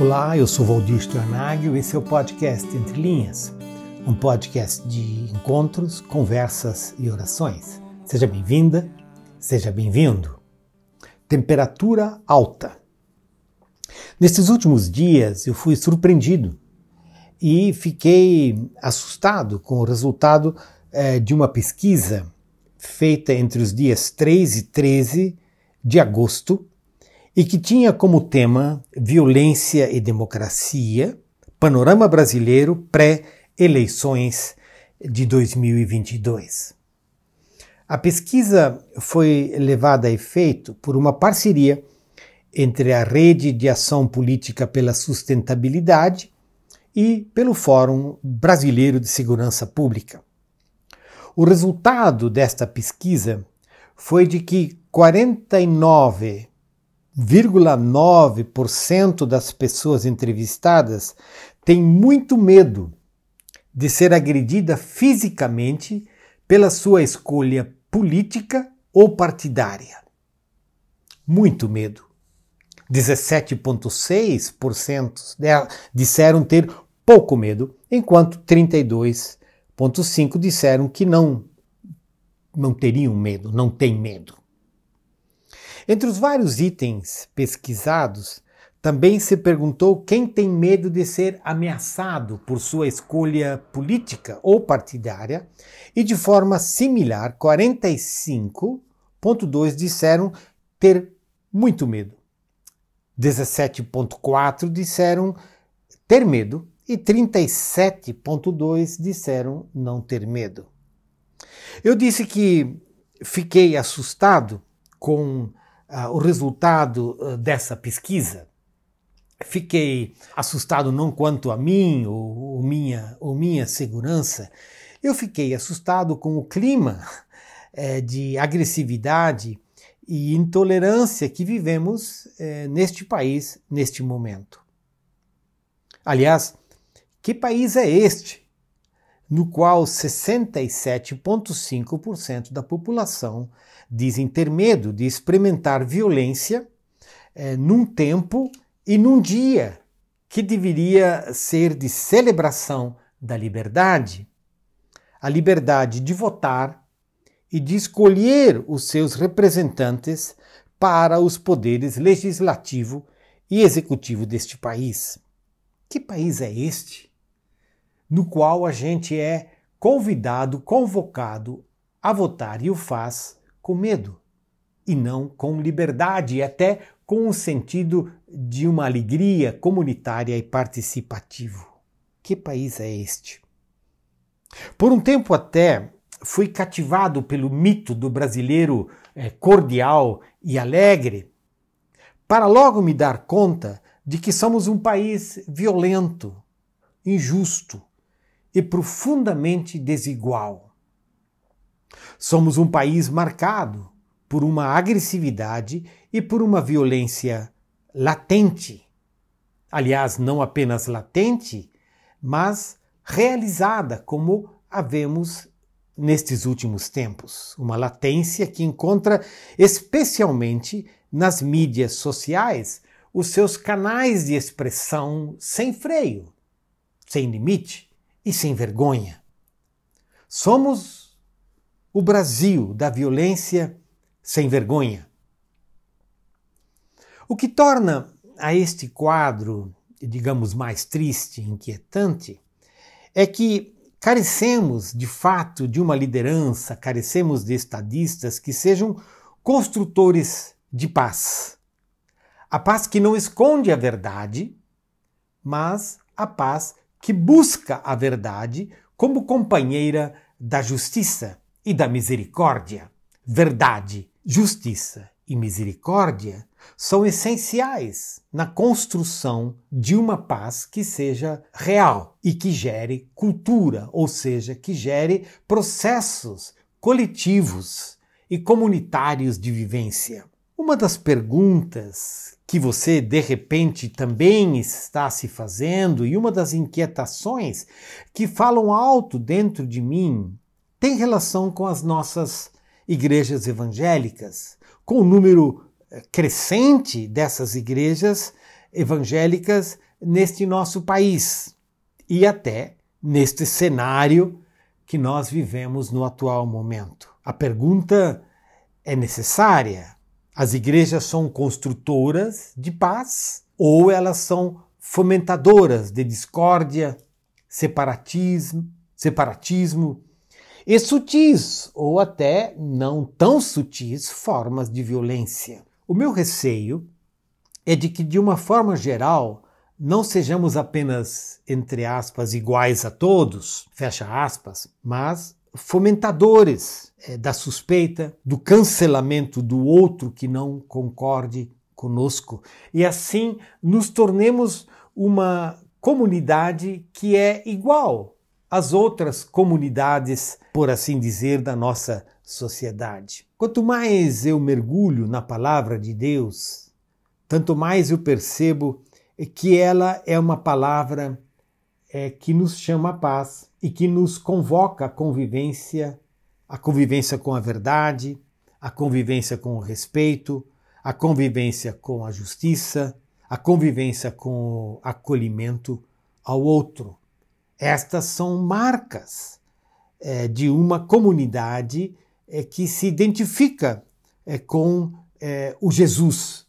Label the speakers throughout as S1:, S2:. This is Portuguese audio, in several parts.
S1: Olá, eu sou Valdir Stornag e esse é o podcast Entre Linhas, um podcast de encontros, conversas e orações. Seja bem-vinda, seja bem-vindo. Temperatura alta. Nesses últimos dias eu fui surpreendido e fiquei assustado com o resultado eh, de uma pesquisa feita entre os dias 3 e 13 de agosto e que tinha como tema Violência e Democracia, Panorama Brasileiro pré-eleições de 2022. A pesquisa foi levada a efeito por uma parceria entre a Rede de Ação Política pela Sustentabilidade e pelo Fórum Brasileiro de Segurança Pública. O resultado desta pesquisa foi de que 49,9% das pessoas entrevistadas têm muito medo de ser agredida fisicamente pela sua escolha política ou partidária. Muito medo. 17,6% disseram ter pouco medo, enquanto 32,5% disseram que não, não teriam medo, não têm medo. Entre os vários itens pesquisados, também se perguntou quem tem medo de ser ameaçado por sua escolha política ou partidária, e de forma similar, 45,2% disseram ter muito medo. 17,4% disseram ter medo e 37,2% disseram não ter medo. Eu disse que fiquei assustado com o resultado uh, dessa pesquisa. Fiquei assustado não quanto a mim ou, ou, minha, ou minha segurança, eu fiquei assustado com o clima uh, de agressividade e intolerância que vivemos eh, neste país, neste momento. Aliás, que país é este no qual 67,5% da população dizem ter medo de experimentar violência eh, num tempo e num dia que deveria ser de celebração da liberdade? A liberdade de votar e de escolher os seus representantes para os poderes legislativo e executivo deste país. Que país é este? No qual a gente é convidado, convocado a votar e o faz com medo e não com liberdade e até com o sentido de uma alegria comunitária e participativo. Que país é este? Por um tempo até fui cativado pelo mito do brasileiro é, cordial e alegre, para logo me dar conta de que somos um país violento, injusto e profundamente desigual. Somos um país marcado por uma agressividade e por uma violência latente. Aliás, não apenas latente, mas realizada, como havemos nestes últimos tempos. Uma latência que encontra especialmente nas mídias sociais os seus canais de expressão sem freio, sem limite e sem vergonha. Somos o Brasil da violência sem vergonha. O que torna a este quadro, digamos, mais triste e inquietante, é que Carecemos, de fato, de uma liderança, carecemos de estadistas que sejam construtores de paz. A paz que não esconde a verdade, mas a paz que busca a verdade como companheira da justiça e da misericórdia. Verdade, justiça e misericórdia são essenciais na construção de uma paz que seja real e que gere cultura, ou seja, que gere processos coletivos e comunitários de vivência. Uma das perguntas que você de repente também está se fazendo e uma das inquietações que falam alto dentro de mim tem relação com as nossas igrejas evangélicas, com o número crescente dessas igrejas evangélicas neste nosso país e até neste cenário que nós vivemos no atual momento. A pergunta é necessária. As igrejas são construtoras de paz ou elas são fomentadoras de discórdia, separatismo, separatismo e sutis ou até não tão sutis formas de violência. O meu receio é de que, de uma forma geral, não sejamos apenas, entre aspas, iguais a todos, fecha aspas, mas fomentadores é, da suspeita, do cancelamento do outro que não concorde conosco. E assim nos tornemos uma comunidade que é igual às outras comunidades, por assim dizer, da nossa sociedade. Quanto mais eu mergulho na palavra de Deus, tanto mais eu percebo que ela é uma palavra é, que nos chama a paz e que nos convoca a convivência, a convivência com a verdade, a convivência com o respeito, a convivência com a justiça, a convivência com o acolhimento ao outro. Estas são marcas é, de uma comunidade é, que se identifica é, com é, o Jesus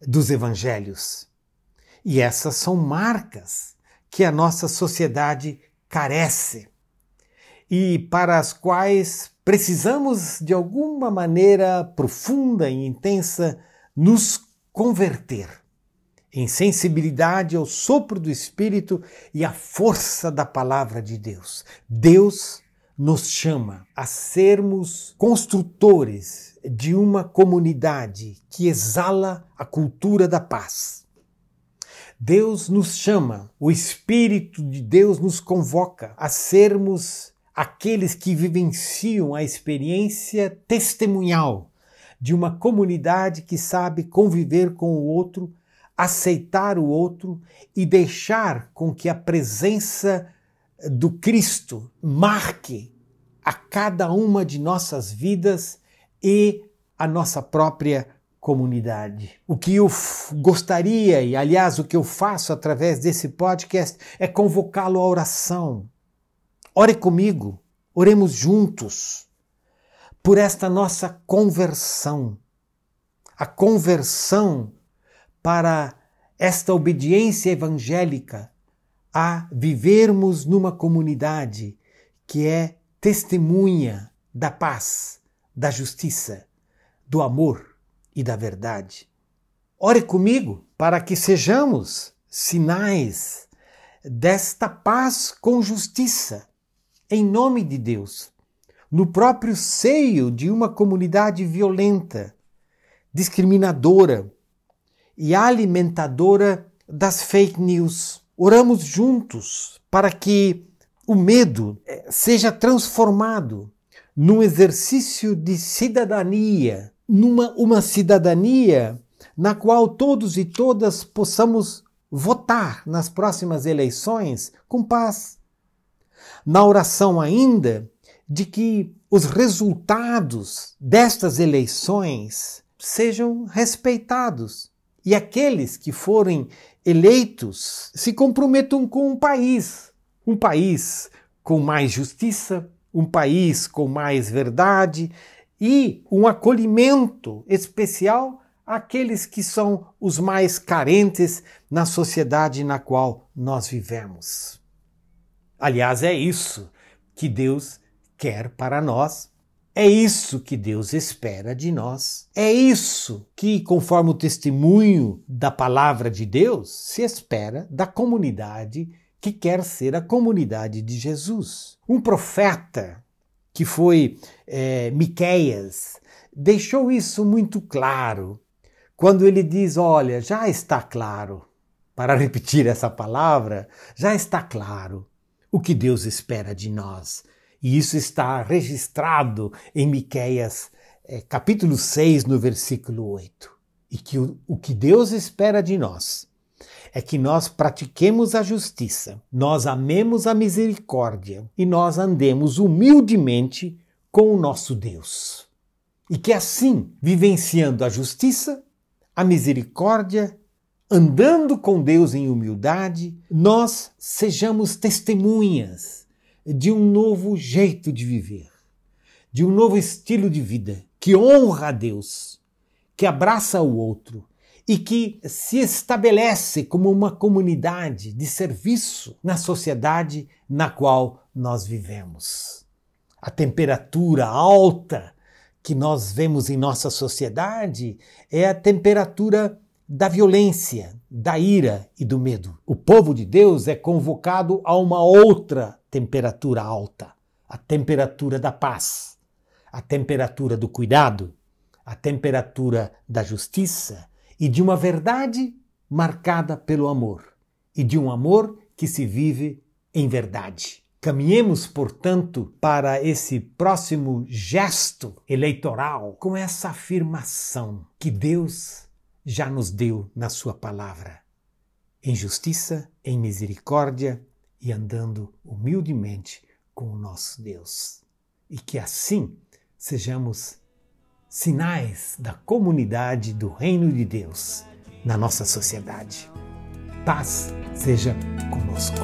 S1: dos evangelhos. E essas são marcas que a nossa sociedade carece e para as quais precisamos, de alguma maneira profunda e intensa, nos converter em sensibilidade ao sopro do Espírito e à força da palavra de Deus. Deus nos chama a sermos construtores de uma comunidade que exala a cultura da paz. Deus nos chama, o Espírito de Deus nos convoca a sermos aqueles que vivenciam a experiência testemunhal de uma comunidade que sabe conviver com o outro, aceitar o outro e deixar com que a presença do Cristo marque a cada uma de nossas vidas e a nossa própria comunidade. O que eu gostaria, e aliás, o que eu faço através desse podcast, é convocá-lo à oração Ore comigo, oremos juntos por esta nossa conversão. A conversão para esta obediência evangélica a vivermos numa comunidade que é testemunha da paz, da justiça, do amor e da verdade. Ore comigo para que sejamos sinais desta paz com justiça em nome de Deus, no próprio seio de uma comunidade violenta, discriminadora e alimentadora das fake news. Oramos juntos para que o medo eh, seja transformado num exercício de cidadania, numa uma cidadania na qual todos e todas possamos votar nas próximas eleições com paz, na oração ainda de que os resultados destas eleições sejam respeitados e aqueles que forem eleitos se comprometam com um país, um país com mais justiça, um país com mais verdade e um acolhimento especial àqueles que são os mais carentes na sociedade na qual nós vivemos. Aliás, é isso que Deus quer para nós. É isso que Deus espera de nós. É isso que, conforme o testemunho da palavra de Deus, se espera da comunidade que quer ser a comunidade de Jesus. Um profeta que foi é, Miqueias deixou isso muito claro quando ele diz: Olha, já está claro, para repetir essa palavra, já está claro o que Deus espera de nós. E isso está registrado em Miqueias é, capítulo 6, no versículo 8. E que o, o que Deus espera de nós é que nós pratiquemos a justiça, nós amemos a misericórdia e nós andemos humildemente com o nosso Deus. E que assim, vivenciando a justiça, a misericórdia, andando com Deus em humildade, nós sejamos testemunhas de um novo jeito de viver, de um novo estilo de vida que honra a Deus, que abraça o outro e que se estabelece como uma comunidade de serviço na sociedade na qual nós vivemos. A temperatura alta que nós vemos em nossa sociedade é a temperatura da violência, da ira e do medo. O povo de Deus é convocado a uma outra temperatura alta, a temperatura da paz, a temperatura do cuidado, a temperatura da justiça e de uma verdade marcada pelo amor, e de um amor que se vive em verdade. Caminhemos, portanto, para esse próximo gesto eleitoral com essa afirmação que Deus já nos deu na Sua palavra: em justiça, em misericórdia e andando humildemente com o nosso Deus. E que assim sejamos sinais da comunidade do Reino de Deus na nossa sociedade. Paz seja conosco.